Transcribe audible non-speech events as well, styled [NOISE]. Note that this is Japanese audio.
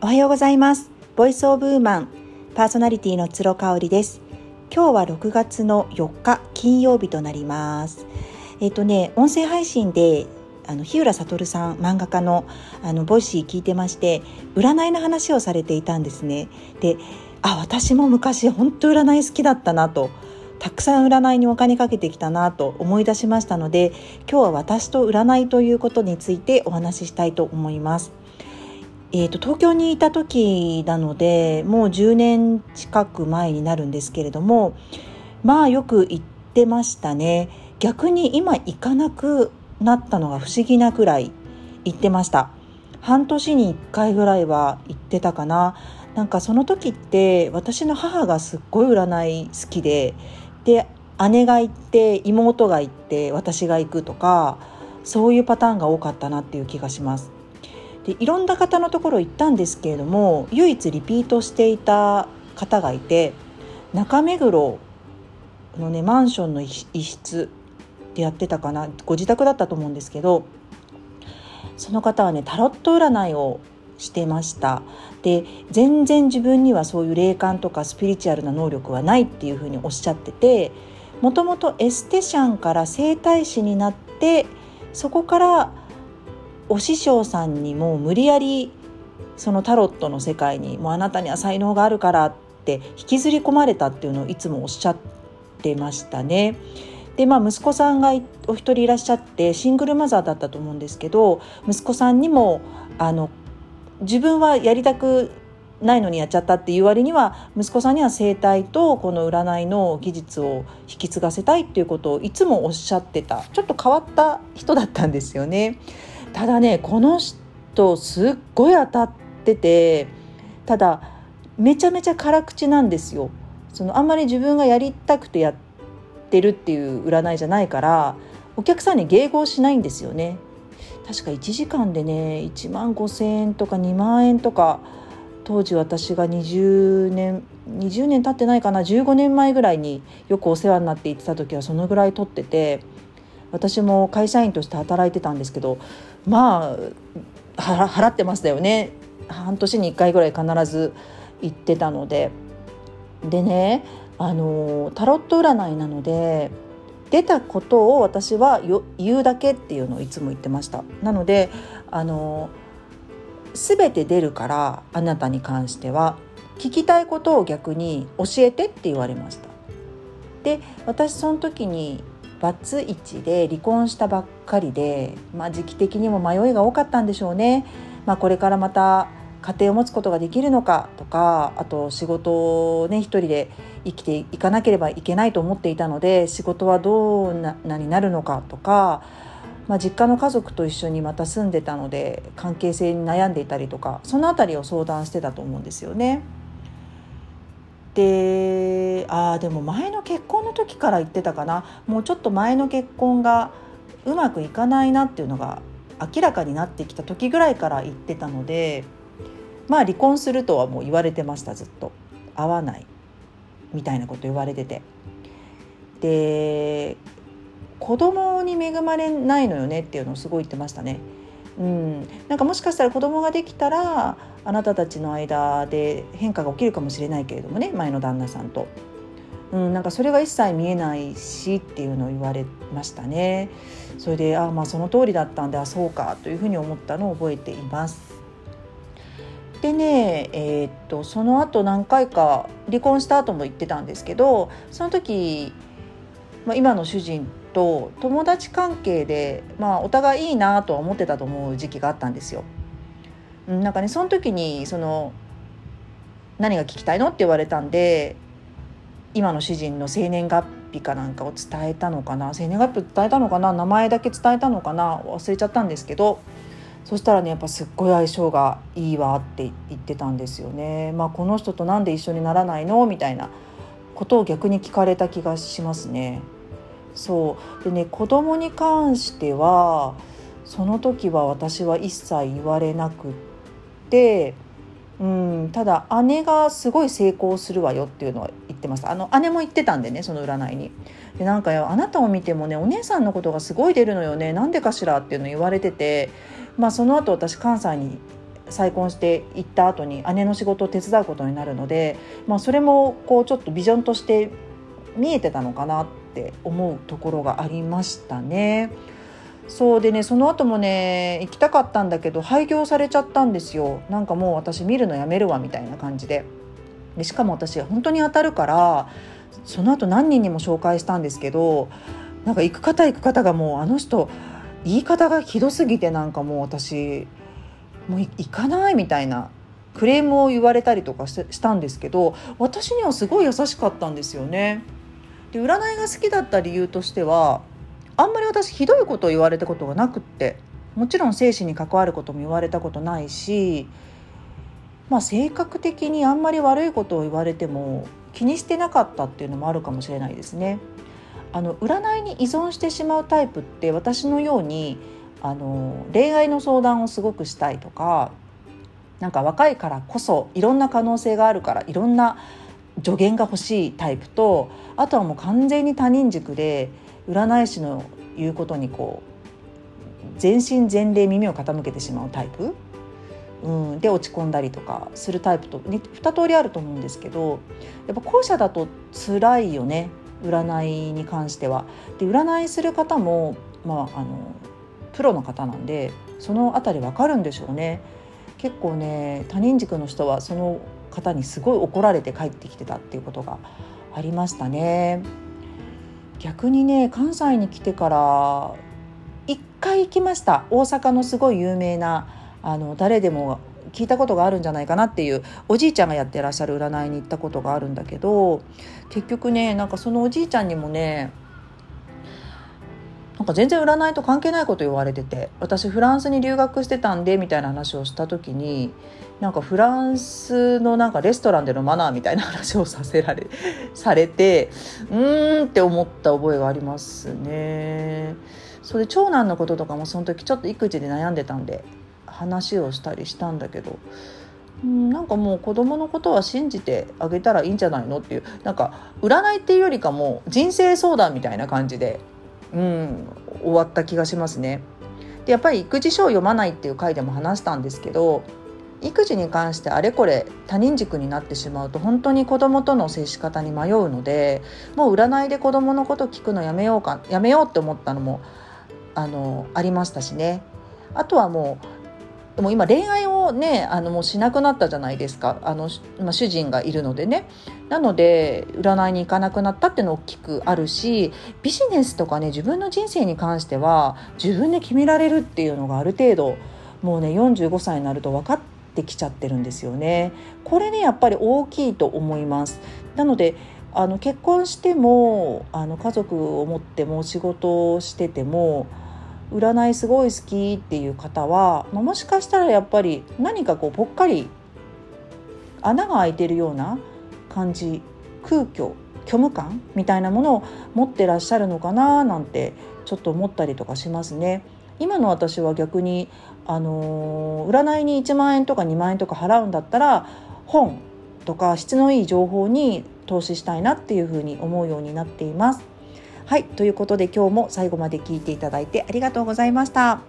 おはようございます。 Voice of Woman パーソナリティの鶴香織です。今日は6月の4日金曜日となります。えっ、とね音声配信であの日浦悟さん漫画家のあの Voicy 聞いてまして占いの話をされていたんですね。であ私も昔本当占い好きだったなとたくさん占いにお金かけてきたなと思い出しましたので今日は私と占いということについてお話ししたいと思います。えーと、東京にいた時なのでもう10年近く前になるんですけれどもまあよく行ってましたね。逆に今行かなくなったのが不思議なくらい行ってました。半年に1回ぐらいは行ってたかな。なんかその時って私の母がすっごい占い好きでで姉が行って妹が行って私が行くとかそういうパターンが多かったなっていう気がします。でいろんな方のところ行ったんですけれども唯一リピートしていた方がいて中目黒のねマンションの一室でやってたかなご自宅だったと思うんですけどその方はねタロット占いをしてました。で全然自分にはそういう霊感とかスピリチュアルな能力はないっていうふうにおっしゃっててもともとエステシャンから整体師になってそこからお師匠さんにも無理やりそのタロットの世界にもうあなたには才能があるからって引きずり込まれたっていうのをいつもおっしゃってましたね。でまあ息子さんがお一人いらっしゃってシングルマザーだったと思うんですけど息子さんにもあの自分はやりたくないのにやっちゃったっていう割には息子さんには生態とこの占いの技術を引き継がせたいっていうことをいつもおっしゃってたちょっと変わった人だったんですよね。ただねこの人すっごい当たっててただめちゃめちゃ辛口なんですよ。そのあんまり自分がやりたくてやってるっていう占いじゃないからお客さんに迎合しないんですよね。確か1時間でね1万5,000円とか2万円とか当時私が20年20年経ってないかな15年前ぐらいによくお世話になって行ってた時はそのぐらい取ってて私も会社員として働いてたんですけどまあ払ってましたよね。半年に1回ぐらい必ず行ってたので。でねあのタロット占いなので出たことを私は言うだけっていうのをいつも言ってました。なのであの全て出るからあなたに関しては聞きたいことを逆に教えてって言われました。で私その時にバツイチで離婚したばっかりで、まあ、時期的にも迷いが多かったんでしょうね、まあ、これからまた家庭を持つことができるのかとかあと仕事をね一人で生きていかなければいけないと思っていたので仕事はどうなになるのかとか、まあ、実家の家族と一緒にまた住んでたので関係性に悩んでいたりとかその辺りを相談してたと思うんですよね。であでも前の結婚の時から言ってたかな。もうちょっと前の結婚がうまくいかないなっていうのが明らかになってきた時ぐらいから言ってたのでまあ離婚するとはもう言われてましたずっと。合わない。みたいなこと言われてて。で子供に恵まれないのよねっていうのをすごい言ってましたね。うん、なんかもしかしたら子供ができたらあなたたちの間で変化が起きるかもしれないけれどもね前の旦那さんと。うん、なんかそれが一切見えないしっていうのを言われましたね。それであまあその通りだったんであそうかというふうに思ったのを覚えています。でね、えー、っとその後何回か離婚した後も言ってたんですけどその時、まあ、今の主人と友達関係で、まあ、お互いいいなとは思ってたと思う時期があったんですよ。なんかねその時にその何が聞きたいのって言われたんで今の主人の生年月日かなんかを伝えたのかな生年月日伝えたのかな名前だけ伝えたのかな忘れちゃったんですけどそしたらねやっぱすっごい相性がいいわって言ってたんですよね。まあ、この人となんで一緒にならないの？みたいなことを逆に聞かれた気がしますね。そうでね子供に関してはその時は私は一切言われなくって、うん、ただ姉がすごい成功するわよっていうのは言ってましたあの姉も言ってたんでねその占いに。でなんかあなたを見てもねお姉さんのことがすごい出るのよねなんでかしらっていうの言われててまあ、その後私関西に再婚して行った後に姉の仕事を手伝うことになるので、まあ、それもこうちょっとビジョンとして見えてたのかなってって思うところがありましたね。そうでねその後もね行きたかったんだけど廃業されちゃったんですよなんかもう私見るのやめるわみたいな感じででしかも私本当に当たるからその後何人にも紹介したんですけどなんか行く方行く方がもうあの人言い方がひどすぎてなんかもう私もう行かないみたいなクレームを言われたりとかしたんですけど私にはすごい優しかったんですよね。で占いが好きだった理由としてはあんまり私ひどいことを言われたことがなくってもちろん精神に関わることも言われたことないし、まあ、性格的にあんまり悪いことを言われても気にしてなかったっていうのもあるかもしれないですね。あの占いに依存してしまうタイプって私のようにあの恋愛の相談をすごくしたいとかなんか若いからこそいろんな可能性があるからいろんな助言が欲しいタイプとあとはもう完全に他人軸で占い師の言うことにこう全身全霊耳を傾けてしまうタイプ、うん、で落ち込んだりとかするタイプと2通りあると思うんですけどやっぱ後者だと辛いよね占いに関しては。で占いする方も、まあ、あのプロの方なんでその辺り分かるんでしょうね。結構ね他人軸の人はその方にすごい怒られて帰ってきてたっていうことがありましたね。逆にね関西に来てから1回行きました大阪のすごい有名なあの誰でも聞いたことがあるんじゃないかなっていうおじいちゃんがやってらっしゃる占いに行ったことがあるんだけど結局ねなんかそのおじいちゃんにもねか全然占いと関係ないこと言われてて私フランスに留学してたんでみたいな話をした時になんかフランスのなんかレストランでのマナーみたいな話をさせられ [LAUGHS] されてうーんって思った覚えがありますね。それ長男のこととかもその時ちょっと育児で悩んでたんで話をしたりしたんだけどうんなんかもう子供のことは信じてあげたらいいんじゃないのっていうなんか占いっていうよりかも人生相談みたいな感じで、うん、終わった気がしますね。でやっぱり育児書を読まないっていう回でも話したんですけど育児に関してあれこれ他人軸になってしまうと本当に子供との接し方に迷うのでもう占いで子供のこと聞くのやめようかやめようって思ったのもあのありましたしねあとはもうでも今恋愛をねあのもうしなくなったじゃないですか。あの、まあ、主人がいるのでね。なので占いに行かなくなったっていうの大きくあるしビジネスとかね自分の人生に関しては自分で決められるっていうのがある程度もうね45歳になると分かってきちゃってるんですよね。これねやっぱり大きいと思います。なのであの結婚してもあの家族を持っても仕事をしてても占いすごい好きっていう方は、ま、もしかしたらやっぱり何かこうぽっかり穴が開いてるような感じ空虚虚無感みたいなものを持ってらっしゃるのかななんてちょっと思ったりとかしますね。今の私は逆に、あのー、占いに1万円とか2万円とか払うんだったら本とか質のいい情報に投資したいなっていうふうに思うようになっています。はいということで今日も最後まで聞いていただいてありがとうございました。